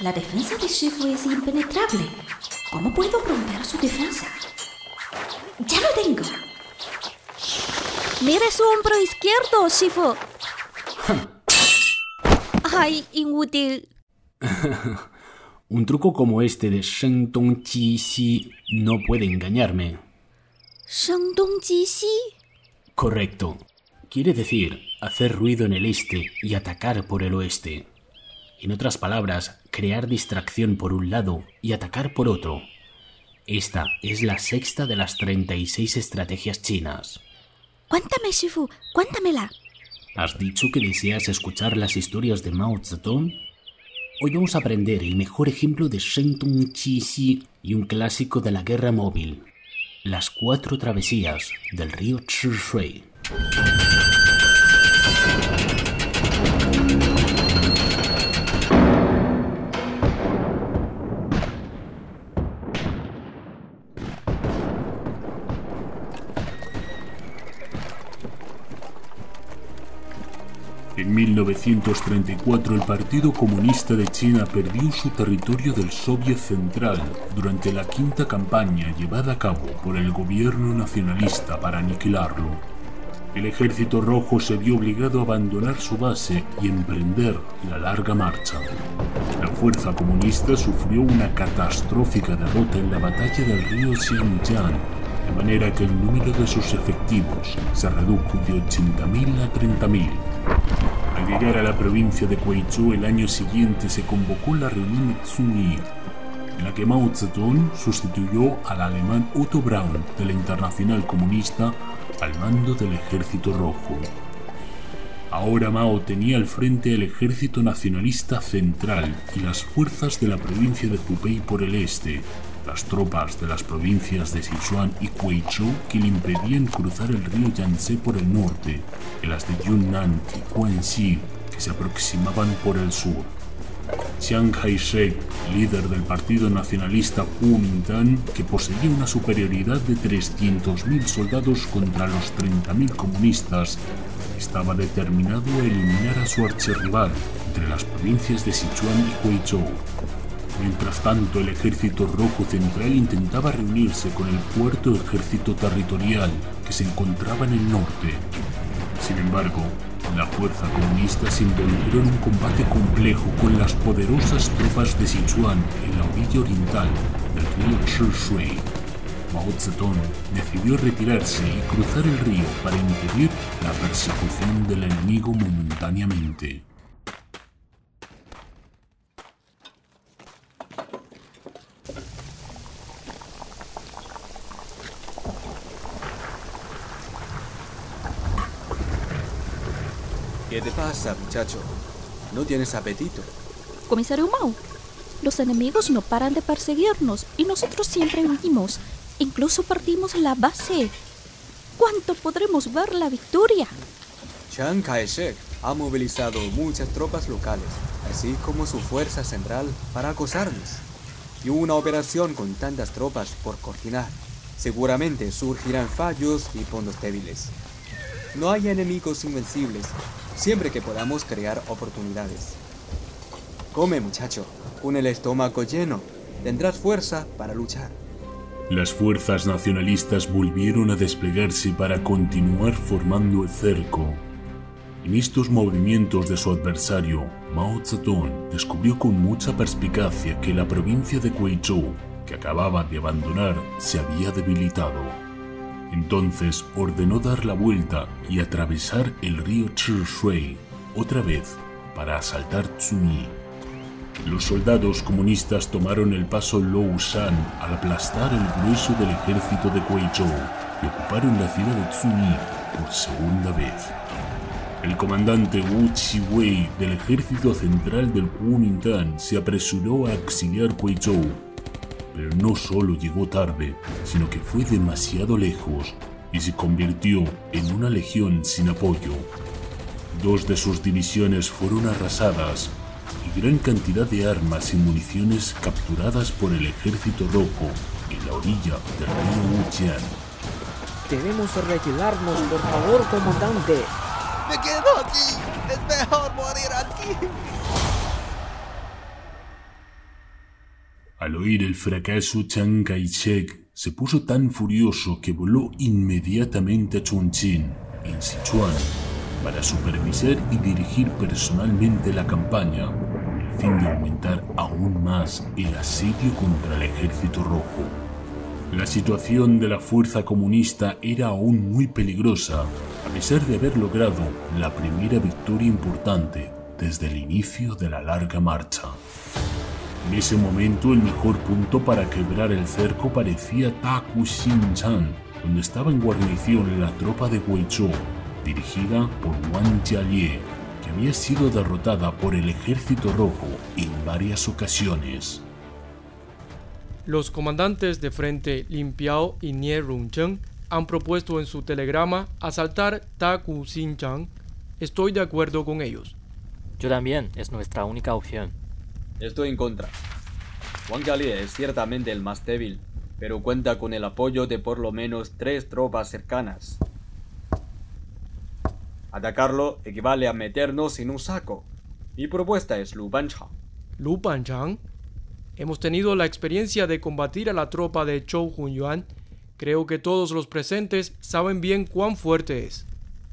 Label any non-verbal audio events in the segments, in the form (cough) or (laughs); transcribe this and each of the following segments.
La defensa de Shifu es impenetrable. ¿Cómo puedo romper su defensa? ¡Ya lo tengo! Mire su hombro izquierdo, Shifu. ¡Ay, inútil! (laughs) Un truco como este de Sheng Dong Ji Xi no puede engañarme. ¿Sheng Dong Ji Xi? Correcto. Quiere decir hacer ruido en el este y atacar por el oeste. En otras palabras, crear distracción por un lado y atacar por otro. Esta es la sexta de las 36 estrategias chinas. Cuéntame, Shifu, cuéntamela. ¿Has dicho que deseas escuchar las historias de Mao Zedong? Hoy vamos a aprender el mejor ejemplo de Sheng Tung Chi Xi y un clásico de la guerra móvil, las cuatro travesías del río Shui. En 1934 el Partido Comunista de China perdió su territorio del Soviet Central durante la quinta campaña llevada a cabo por el gobierno nacionalista para aniquilarlo. El ejército rojo se vio obligado a abandonar su base y emprender la larga marcha. La fuerza comunista sufrió una catastrófica derrota en la batalla del río Xinjiang, de manera que el número de sus efectivos se redujo de 80.000 a 30.000. Al llegar a la provincia de Guizhou el año siguiente se convocó la reunión Zhongyi, en la que Mao Zedong sustituyó al alemán Otto Braun de la Internacional Comunista al mando del Ejército Rojo. Ahora Mao tenía al frente el Ejército Nacionalista Central y las fuerzas de la provincia de Hubei por el este, las tropas de las provincias de Sichuan y Guizhou que le impedían cruzar el río Yangtze por el norte, y las de Yunnan y Guangxi que se aproximaban por el sur. Chiang Kai-shek, líder del Partido Nacionalista Kuomintang, que poseía una superioridad de 300.000 soldados contra los 30.000 comunistas, estaba determinado a eliminar a su archirrival entre las provincias de Sichuan y Guizhou. Mientras tanto, el ejército rojo central intentaba reunirse con el cuarto ejército territorial que se encontraba en el norte. Sin embargo, la fuerza comunista se involucró en un combate complejo con las poderosas tropas de Sichuan en la orilla oriental del río Shui. Mao Zedong decidió retirarse y cruzar el río para impedir la persecución del enemigo momentáneamente. ¿Qué te pasa, muchacho? ¿No tienes apetito? Comisario Mao, los enemigos no paran de perseguirnos y nosotros siempre huimos. Incluso perdimos la base. ¿Cuánto podremos ver la victoria? Chiang Kai-shek ha movilizado muchas tropas locales, así como su fuerza central, para acosarnos. Y una operación con tantas tropas por coordinar. Seguramente surgirán fallos y puntos débiles. No hay enemigos invencibles, siempre que podamos crear oportunidades. Come, muchacho, con el estómago lleno, tendrás fuerza para luchar. Las fuerzas nacionalistas volvieron a desplegarse para continuar formando el cerco. En estos movimientos de su adversario, Mao Zedong descubrió con mucha perspicacia que la provincia de Guizhou, que acababa de abandonar, se había debilitado. Entonces ordenó dar la vuelta y atravesar el río Shui otra vez para asaltar Zhongyi. Los soldados comunistas tomaron el paso Loushan al aplastar el grueso del ejército de Guizhou y ocuparon la ciudad de Zhongyi por segunda vez. El comandante Wu Chiwei del ejército central del Kuomintang se apresuró a auxiliar Guizhou, pero no solo llegó tarde, sino que fue demasiado lejos y se convirtió en una legión sin apoyo. Dos de sus divisiones fueron arrasadas y gran cantidad de armas y municiones capturadas por el ejército rojo en la orilla del río Wujian. Debemos retirarnos, por favor, comandante. ¡Me quedo aquí! ¡Es mejor morir aquí! Al oír el fracaso, Chiang Kai-shek se puso tan furioso que voló inmediatamente a Chongqing, en Sichuan, para supervisar y dirigir personalmente la campaña, con el fin de aumentar aún más el asedio contra el ejército rojo. La situación de la fuerza comunista era aún muy peligrosa, a pesar de haber logrado la primera victoria importante desde el inicio de la larga marcha. En ese momento el mejor punto para quebrar el cerco parecía Taku Xinjiang, donde estaba en guarnición la tropa de Guizhou, dirigida por Wang Jialie, que había sido derrotada por el ejército rojo en varias ocasiones. Los comandantes de frente Lin Piao y Nie Rongcheng han propuesto en su telegrama asaltar Taku Xinjiang. Estoy de acuerdo con ellos. Yo también, es nuestra única opción. Estoy en contra. Wang Jialie es ciertamente el más débil, pero cuenta con el apoyo de por lo menos tres tropas cercanas. Atacarlo equivale a meternos en un saco. Mi propuesta es Lu Banchang. Lu Panchang. Hemos tenido la experiencia de combatir a la tropa de Zhou Hunyuan. Creo que todos los presentes saben bien cuán fuerte es.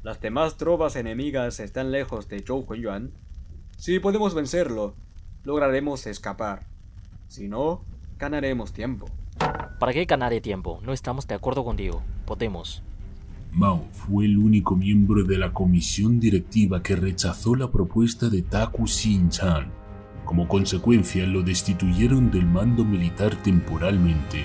Las demás tropas enemigas están lejos de Zhou Hunyuan. Si podemos vencerlo, lograremos escapar. Si no, ganaremos tiempo. ¿Para qué ganaré tiempo? No estamos de acuerdo contigo. Podemos. Mao fue el único miembro de la comisión directiva que rechazó la propuesta de Taku Xinjiang. Como consecuencia, lo destituyeron del mando militar temporalmente.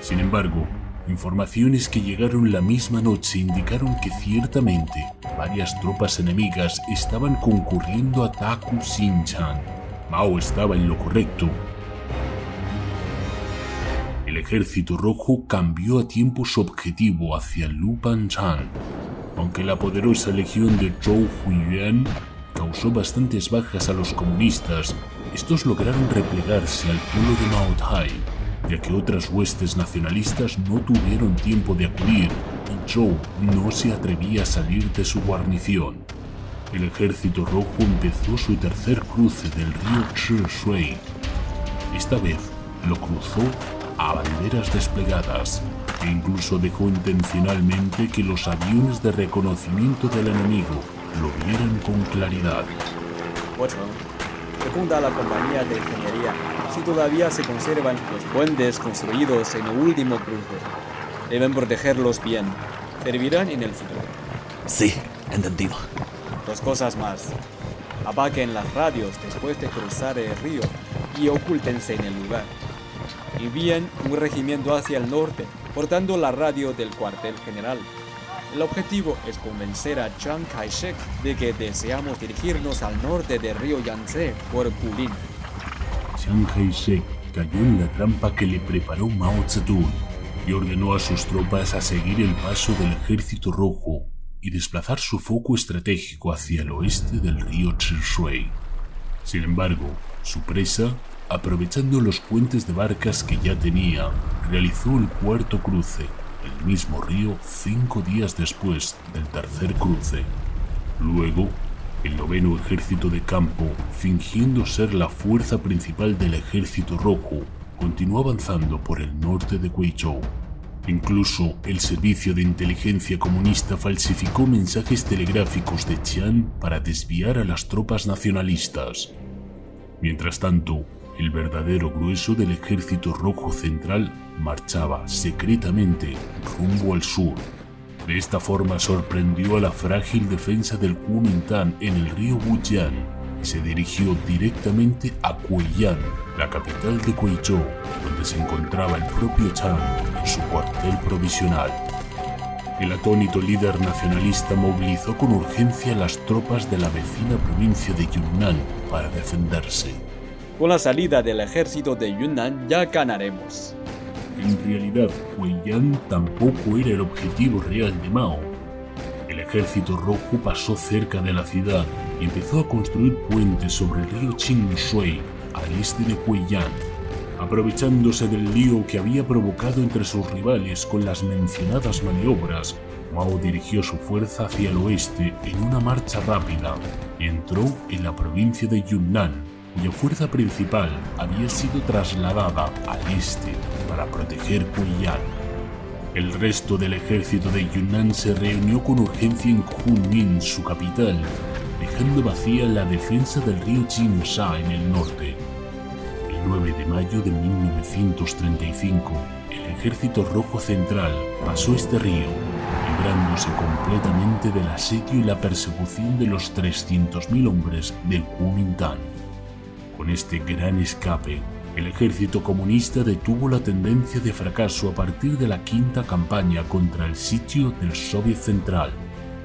Sin embargo, informaciones que llegaron la misma noche indicaron que ciertamente varias tropas enemigas estaban concurriendo a Taku Xinjiang. Mao estaba en lo correcto. El ejército rojo cambió a tiempo su objetivo hacia Lu Panchan. Aunque la poderosa legión de Zhou Huiyuan causó bastantes bajas a los comunistas, estos lograron replegarse al pueblo de Mao Tai, ya que otras huestes nacionalistas no tuvieron tiempo de acudir y Zhou no se atrevía a salir de su guarnición. El ejército rojo empezó su tercer cruce del río Shui. Esta vez lo cruzó a banderas desplegadas e incluso dejó intencionalmente que los aviones de reconocimiento del enemigo lo vieran con claridad. 8. Secunda a la compañía de ingeniería si todavía se conservan los puentes construidos en el último cruce. Deben protegerlos bien. Servirán en el futuro. Sí, entendido. Dos cosas más. Apaguen las radios después de cruzar el río y ocúltense en el lugar. Envíen un regimiento hacia el norte, portando la radio del cuartel general. El objetivo es convencer a Chiang Kai-shek de que deseamos dirigirnos al norte del río Yangtze por Kulin. Chiang Kai-shek cayó en la trampa que le preparó Mao Zedong y ordenó a sus tropas a seguir el paso del ejército rojo y desplazar su foco estratégico hacia el oeste del río Shui. Sin embargo, su presa, aprovechando los puentes de barcas que ya tenía, realizó el cuarto cruce, el mismo río cinco días después del tercer cruce. Luego, el noveno ejército de campo, fingiendo ser la fuerza principal del ejército rojo, continuó avanzando por el norte de Guizhou. Incluso el servicio de inteligencia comunista falsificó mensajes telegráficos de Qian para desviar a las tropas nacionalistas. Mientras tanto, el verdadero grueso del ejército rojo central marchaba secretamente rumbo al sur. De esta forma sorprendió a la frágil defensa del Kuomintang en el río Wujian y se dirigió directamente a Guiyang, la capital de Guizhou, donde se encontraba el propio Chang en su cuartel provisional. El atónito líder nacionalista movilizó con urgencia las tropas de la vecina provincia de Yunnan para defenderse. Con la salida del ejército de Yunnan ya ganaremos. En realidad, Huiyang tampoco era el objetivo real de Mao. El ejército rojo pasó cerca de la ciudad empezó a construir puentes sobre el río Shui al este de Huiyang. Aprovechándose del lío que había provocado entre sus rivales con las mencionadas maniobras, Mao dirigió su fuerza hacia el oeste en una marcha rápida y entró en la provincia de Yunnan, cuya fuerza principal había sido trasladada al este para proteger Guiyang. El resto del ejército de Yunnan se reunió con urgencia en Kunming, su capital, dejando vacía la defensa del río Jinsha en el norte. El 9 de mayo de 1935, el ejército rojo central pasó este río, librándose completamente del asedio y la persecución de los 300.000 hombres del Kuomintang. Con este gran escape, el ejército comunista detuvo la tendencia de fracaso a partir de la quinta campaña contra el sitio del Soviet Central,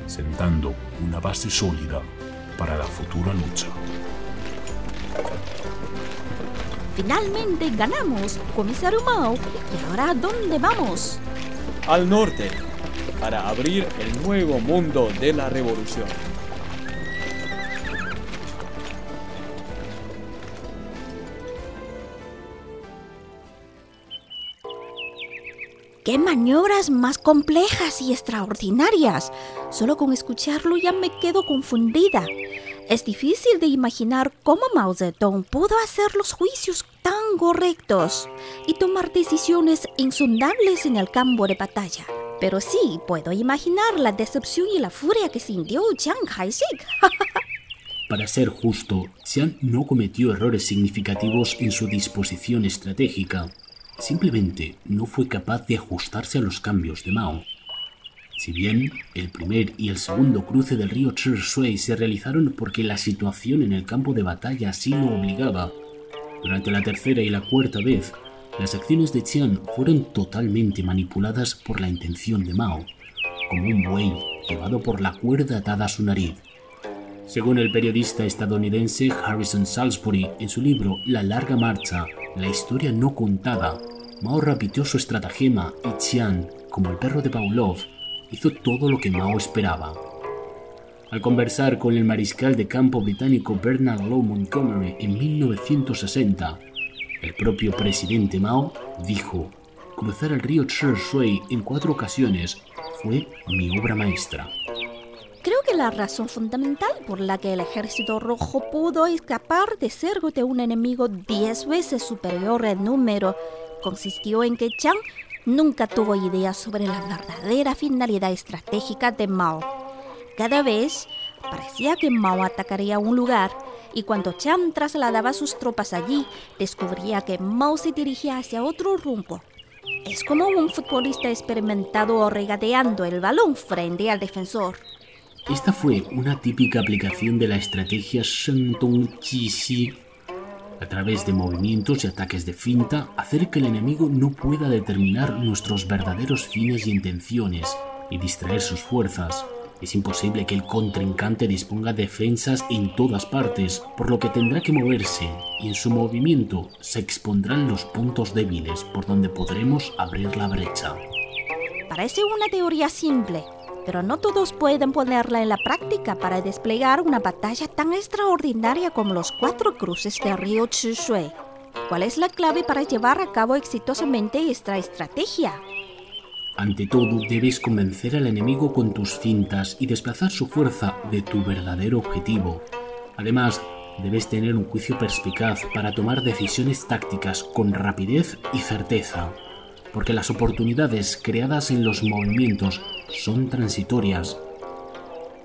sentando una base sólida para la futura lucha. Finalmente ganamos, comisario Mao. ¿Y ahora a dónde vamos? Al norte, para abrir el nuevo mundo de la revolución. ¡Qué maniobras más complejas y extraordinarias! Solo con escucharlo ya me quedo confundida. Es difícil de imaginar cómo Mao Zedong pudo hacer los juicios tan correctos y tomar decisiones insondables en el campo de batalla. Pero sí puedo imaginar la decepción y la furia que sintió Chiang Kai-shek. (laughs) Para ser justo, Chiang no cometió errores significativos en su disposición estratégica. Simplemente no fue capaz de ajustarse a los cambios de Mao. Si bien el primer y el segundo cruce del río Shui se realizaron porque la situación en el campo de batalla así lo obligaba, durante la tercera y la cuarta vez, las acciones de Chiang fueron totalmente manipuladas por la intención de Mao, como un buey llevado por la cuerda atada a su nariz. Según el periodista estadounidense Harrison Salisbury en su libro La larga marcha, la historia no contada, Mao repitió su estratagema y Chiang, como el perro de Pavlov, hizo todo lo que Mao esperaba. Al conversar con el mariscal de campo británico Bernard Law Montgomery en 1960, el propio presidente Mao dijo, cruzar el río Shui en cuatro ocasiones fue mi obra maestra. Creo que la razón fundamental por la que el ejército rojo pudo escapar de cerco de un enemigo diez veces superior en número consistió en que Chang nunca tuvo idea sobre la verdadera finalidad estratégica de Mao. Cada vez parecía que Mao atacaría un lugar y cuando Chang trasladaba sus tropas allí, descubría que Mao se dirigía hacia otro rumbo. Es como un futbolista experimentado regateando el balón frente al defensor. Esta fue una típica aplicación de la estrategia Shentong Ji a través de movimientos y ataques de finta, hacer que el enemigo no pueda determinar nuestros verdaderos fines y intenciones y distraer sus fuerzas. Es imposible que el contrincante disponga defensas en todas partes, por lo que tendrá que moverse, y en su movimiento se expondrán los puntos débiles por donde podremos abrir la brecha. Parece una teoría simple, pero no todos pueden ponerla en la práctica para desplegar una batalla tan extraordinaria como los cuatro cruces del río Shui. ¿Cuál es la clave para llevar a cabo exitosamente esta estrategia? Ante todo, debes convencer al enemigo con tus cintas y desplazar su fuerza de tu verdadero objetivo. Además, debes tener un juicio perspicaz para tomar decisiones tácticas con rapidez y certeza, porque las oportunidades creadas en los movimientos son transitorias.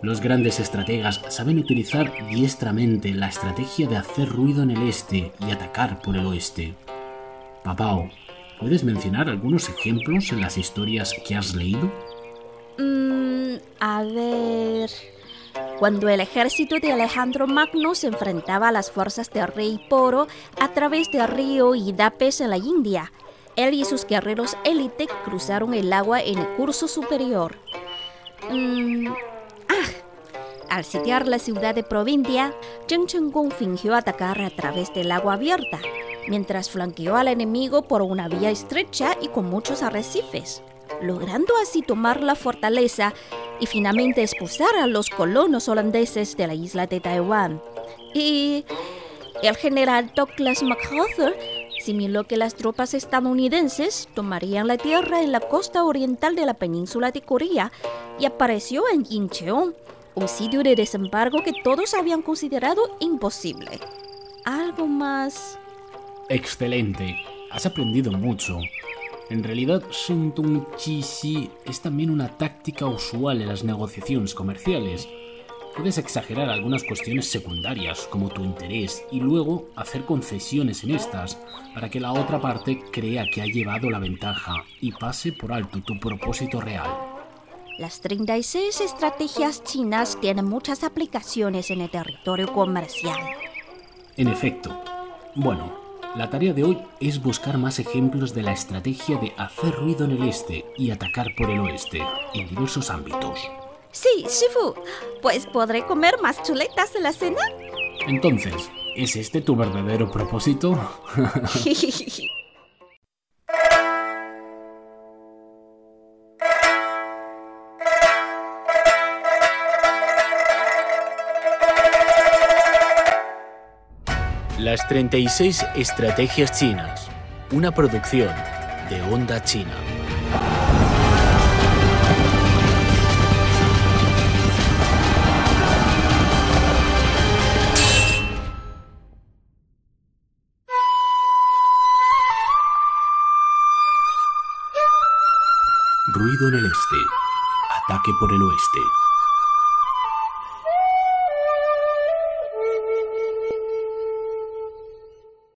Los grandes estrategas saben utilizar diestramente la estrategia de hacer ruido en el este y atacar por el oeste. Papao, ¿puedes mencionar algunos ejemplos en las historias que has leído? Mm, a ver... Cuando el ejército de Alejandro Magno se enfrentaba a las fuerzas del rey Poro a través del río Idapes en la India, él y sus guerreros élite cruzaron el agua en el curso superior. Mm, ah, al sitiar la ciudad de Provincia, Zheng Chenggong fingió atacar a través del agua abierta, mientras flanqueó al enemigo por una vía estrecha y con muchos arrecifes, logrando así tomar la fortaleza y finalmente expulsar a los colonos holandeses de la isla de Taiwán. Y el general Douglas MacArthur similó que las tropas estadounidenses tomarían la tierra en la costa oriental de la península de Corea y apareció en Incheon, un sitio de desembarco que todos habían considerado imposible. algo más... Excelente. Has aprendido mucho. En realidad, Sun Tung Chi es también una táctica usual en las negociaciones comerciales. Puedes exagerar algunas cuestiones secundarias, como tu interés, y luego hacer concesiones en estas, para que la otra parte crea que ha llevado la ventaja y pase por alto tu propósito real. Las 36 estrategias chinas tienen muchas aplicaciones en el territorio comercial. En efecto. Bueno, la tarea de hoy es buscar más ejemplos de la estrategia de hacer ruido en el este y atacar por el oeste, en diversos ámbitos. Sí, Shifu. Pues podré comer más chuletas en la cena. Entonces, ¿es este tu verdadero propósito? (laughs) Las 36 Estrategias Chinas, una producción de Onda China. Ataque por el oeste.